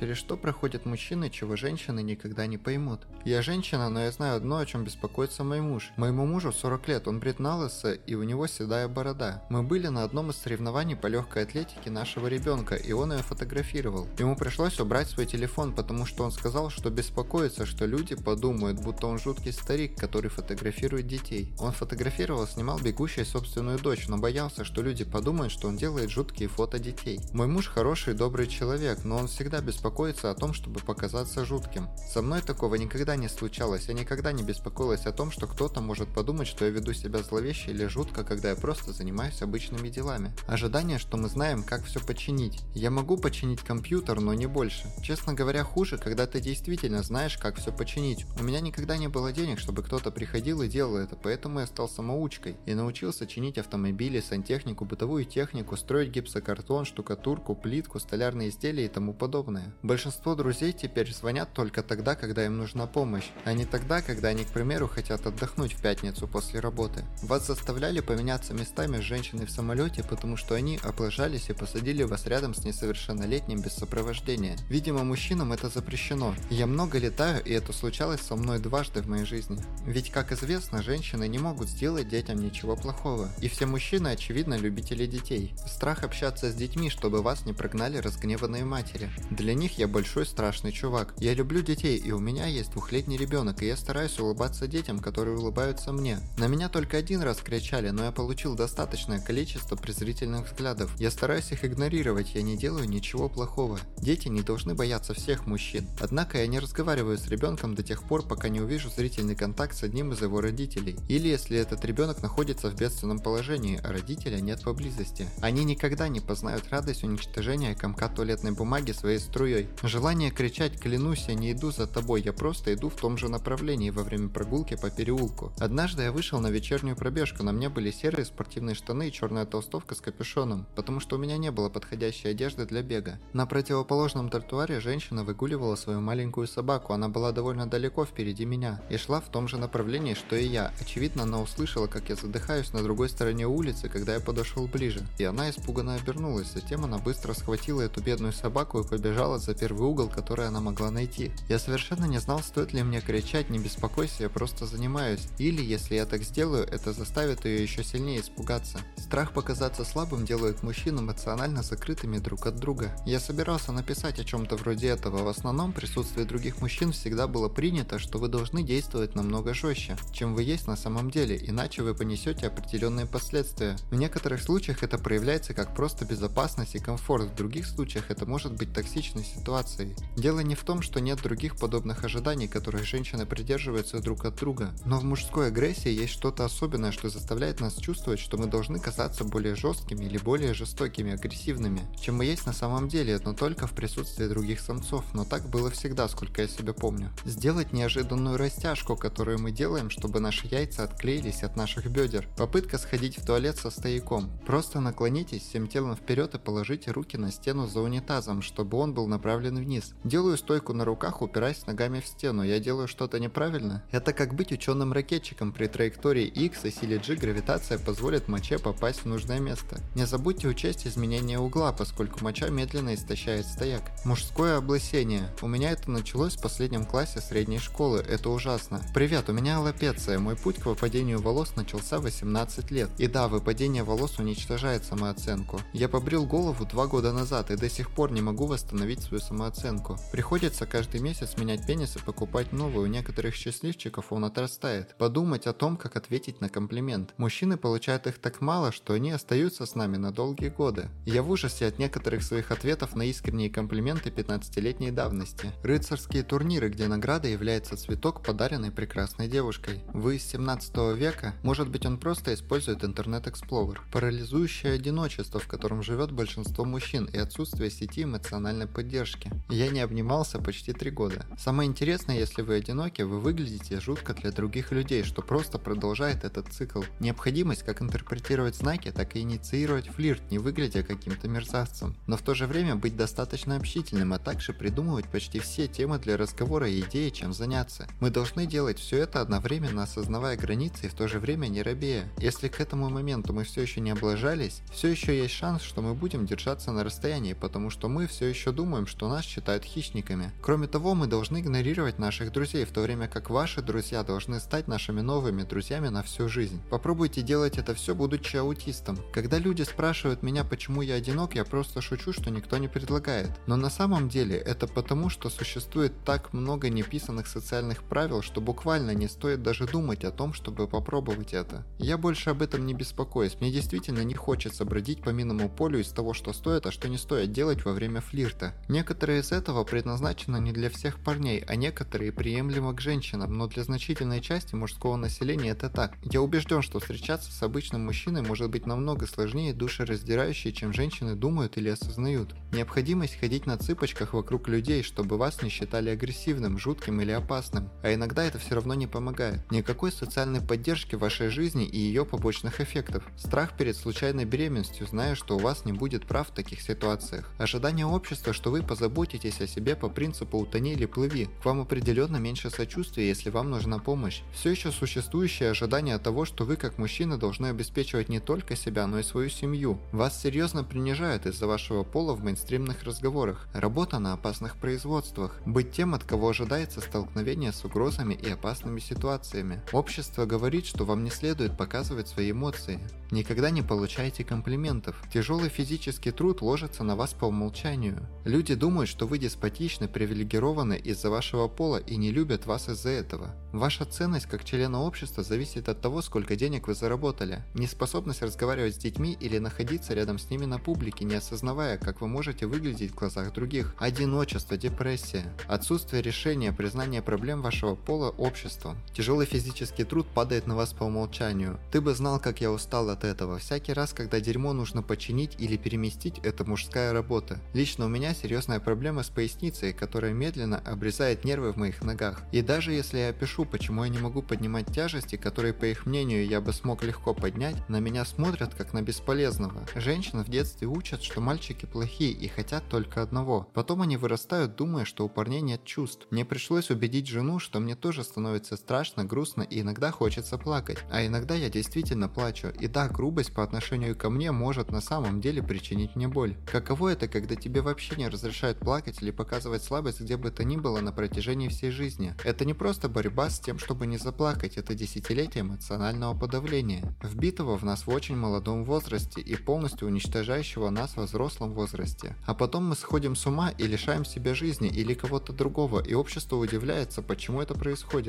Через что проходят мужчины, чего женщины никогда не поймут. Я женщина, но я знаю одно, о чем беспокоится мой муж. Моему мужу 40 лет, он брит на лысо, и у него седая борода. Мы были на одном из соревнований по легкой атлетике нашего ребенка, и он ее фотографировал. Ему пришлось убрать свой телефон, потому что он сказал, что беспокоится, что люди подумают, будто он жуткий старик, который фотографирует детей. Он фотографировал, снимал бегущую собственную дочь, но боялся, что люди подумают, что он делает жуткие фото детей. Мой муж хороший, добрый человек, но он всегда беспокоится о том, чтобы показаться жутким. Со мной такого никогда не случалось, я никогда не беспокоилась о том, что кто-то может подумать, что я веду себя зловеще или жутко, когда я просто занимаюсь обычными делами. Ожидание, что мы знаем, как все починить. Я могу починить компьютер, но не больше. Честно говоря, хуже, когда ты действительно знаешь, как все починить. У меня никогда не было денег, чтобы кто-то приходил и делал это, поэтому я стал самоучкой и научился чинить автомобили, сантехнику, бытовую технику, строить гипсокартон, штукатурку, плитку, столярные изделия и тому подобное. Большинство друзей теперь звонят только тогда, когда им нужна помощь, а не тогда, когда они, к примеру, хотят отдохнуть в пятницу после работы. Вас заставляли поменяться местами с женщиной в самолете, потому что они облажались и посадили вас рядом с несовершеннолетним без сопровождения. Видимо, мужчинам это запрещено. Я много летаю, и это случалось со мной дважды в моей жизни. Ведь, как известно, женщины не могут сделать детям ничего плохого. И все мужчины, очевидно, любители детей. Страх общаться с детьми, чтобы вас не прогнали разгневанные матери. Для них я большой страшный чувак. Я люблю детей, и у меня есть двухлетний ребенок, и я стараюсь улыбаться детям, которые улыбаются мне. На меня только один раз кричали, но я получил достаточное количество презрительных взглядов. Я стараюсь их игнорировать, я не делаю ничего плохого. Дети не должны бояться всех мужчин. Однако я не разговариваю с ребенком до тех пор, пока не увижу зрительный контакт с одним из его родителей. Или если этот ребенок находится в бедственном положении, а родителя нет поблизости. Они никогда не познают радость уничтожения комка туалетной бумаги своей струей. Желание кричать «клянусь, я не иду за тобой, я просто иду в том же направлении во время прогулки по переулку». Однажды я вышел на вечернюю пробежку, на мне были серые спортивные штаны и черная толстовка с капюшоном, потому что у меня не было подходящей одежды для бега. На противоположном тротуаре женщина выгуливала свою маленькую собаку, она была довольно далеко впереди меня и шла в том же направлении, что и я. Очевидно, она услышала, как я задыхаюсь на другой стороне улицы, когда я подошел ближе, и она испуганно обернулась, затем она быстро схватила эту бедную собаку и побежала за первый угол, который она могла найти. Я совершенно не знал, стоит ли мне кричать «не беспокойся, я просто занимаюсь», или если я так сделаю, это заставит ее еще сильнее испугаться. Страх показаться слабым делает мужчин эмоционально закрытыми друг от друга. Я собирался написать о чем-то вроде этого, в основном присутствие других мужчин всегда было принято, что вы должны действовать намного жестче, чем вы есть на самом деле, иначе вы понесете определенные последствия. В некоторых случаях это проявляется как просто безопасность и комфорт, в других случаях это может быть токсичной ситуацией. Дело не в том, что нет других подобных ожиданий, которых женщины придерживаются друг от друга, но в мужской агрессии есть что-то особенное, что заставляет нас чувствовать, что мы должны казаться более жесткими или более жестокими, агрессивными, чем мы есть на самом деле, но только в присутствии других самцов, но так было всегда, сколько я себя помню. Сделать неожиданную растяжку, которую мы делаем, чтобы наши яйца отклеились от наших бедер. Попытка сходить в туалет со стояком. Просто наклонитесь всем телом вперед и положите руки на стену за унитазом, чтобы он был направлен вниз. Делаю стойку на руках, упираясь ногами в стену. Я делаю что-то неправильно? Это как быть ученым-ракетчиком при траектории X и силе G гравитация позволит моче попасть в нужное место. Не забудьте учесть изменение угла, поскольку моча медленно истощает стояк. Мужское облысение. У меня это началось в последнем классе средней школы, это ужасно. Привет, у меня аллопеция, мой путь к выпадению волос начался в 18 лет. И да, выпадение волос уничтожает самооценку. Я побрил голову два года назад и до сих пор не могу восстановить свою самооценку. Приходится каждый месяц менять пенис и покупать новый, у некоторых счастливчиков он отрастает. Подумать о том, как ответить на комплимент. Мужчины получают их так мало, что они остаются с нами на долгие годы. Я в ужасе от некоторых своих ответов на искренние комплименты 15-летней давности. Рыцарские турниры, где награда является цветок, подаренный прекрасной девушкой. Вы из 17 века? Может быть он просто использует Internet Explorer. Парализующее одиночество, в котором живет большинство мужчин и отсутствие сети эмоциональной поддержки. Я не обнимался почти три года. Самое интересное, если вы одиноки, вы выглядите жутко для других людей, что просто продолжает этот цикл. Необходимость как интерпретировать знаки, так и инициировать флирт, не выглядя каким-то мерзавцем. Но в то же время быть достаточно общительным, а также придумывать почти все темы для разговора и идеи, чем заняться. Мы должны делать все это одновременно осознавая границы и в то же время не робея. Если к этому моменту мы все еще не облажались, все еще есть шанс, что мы будем держаться на расстоянии, потому что мы все еще думаем, что нас считают хищниками. Кроме того, мы должны игнорировать наших друзей, в то время как ваши друзья должны стать нашими новыми друзьями на всю жизнь. Попробуйте делать это все, будучи аутистом. Когда люди спрашивают меня, почему я одинок, я просто шучу, что никто не предлагает. Но на самом деле это потому, что существует так много неписанных социальных правил, что буквально не стоит даже думать о том, чтобы попробовать это. Я больше об этом не беспокоюсь, мне действительно не хочется бродить по минному полю из того, что стоит, а что не стоит делать во время флирта. Некоторые из этого предназначено не для всех парней, а некоторые приемлемо к женщинам, но для значительной части мужского населения это так. Я убежден, что встречаться с обычным мужчиной может быть намного сложнее и душераздирающе, чем женщины думают или осознают. Необходимость ходить на цыпочках вокруг людей, чтобы вас не считали агрессивным, жутким или опасным. А иногда это все равно не помогает. Никакой социальной поддержки в вашей жизни и ее побочных эффектов. Страх перед случайной беременностью, зная, что у вас не будет прав в таких ситуациях. Ожидание общества, что вы позаботитесь о себе по принципу «утони или плыви». К вам определенно меньше сочувствия, если вам нужна помощь. Все еще существующее ожидание того, что вы как мужчина должны обеспечивать не только себя, но и свою семью. Вас серьезно принижают из-за вашего пола в мейнстримных разговорах. Работа на опасных производствах. Быть тем, от кого ожидается столкновение с угрозами и опасными ситуациями. Общество говорит, что вам не следует показывать свои эмоции. Никогда не получайте комплиментов. Тяжелый физический труд ложится на вас по умолчанию. Люди думают, что вы деспотичны, привилегированы из-за вашего пола и не любят вас из-за этого. Ваша ценность как члена общества зависит от того, сколько денег вы заработали. Неспособность разговаривать с детьми или находиться рядом с ними на публике, не осознавая, как вы можете выглядеть в глазах других. Одиночество, депрессия, отсутствие решения, признание проблем вашего пола обществом. Тяжелый физический труд падает на вас по умолчанию. Ты бы знал, как я устал от этого. Всякий раз, когда дерьмо нужно починить или переместить, это мужская работа. Лично у меня серьезная проблема с поясницей, которая медленно обрезает нервы в моих ногах. И даже если я опишу, почему я не могу поднимать тяжести, которые, по их мнению, я бы смог легко поднять, на меня смотрят как на бесполезного. Женщин в детстве учат, что мальчики плохие и хотят только одного. Потом они вырастают, думая, что у парней нет чувств. Мне пришлось убедить жену, что мне тоже становится страшно, грустно и иногда хочется плакать. А иногда я действительно плачу. И да, грубость по отношению ко мне может на самом деле причинить мне боль. Каково это, когда тебе вообще не разрешают плакать или показывать слабость где бы то ни было на протяжении всей жизни? Это не просто борьба с тем, чтобы не заплакать, это десятилетие эмоционального подавления, вбитого в нас в очень молодом возрасте и полностью уничтожающего нас во взрослом возрасте. А потом мы сходим с ума и лишаем себя жизни или кого-то другого, и общество удивляется, почему это происходит.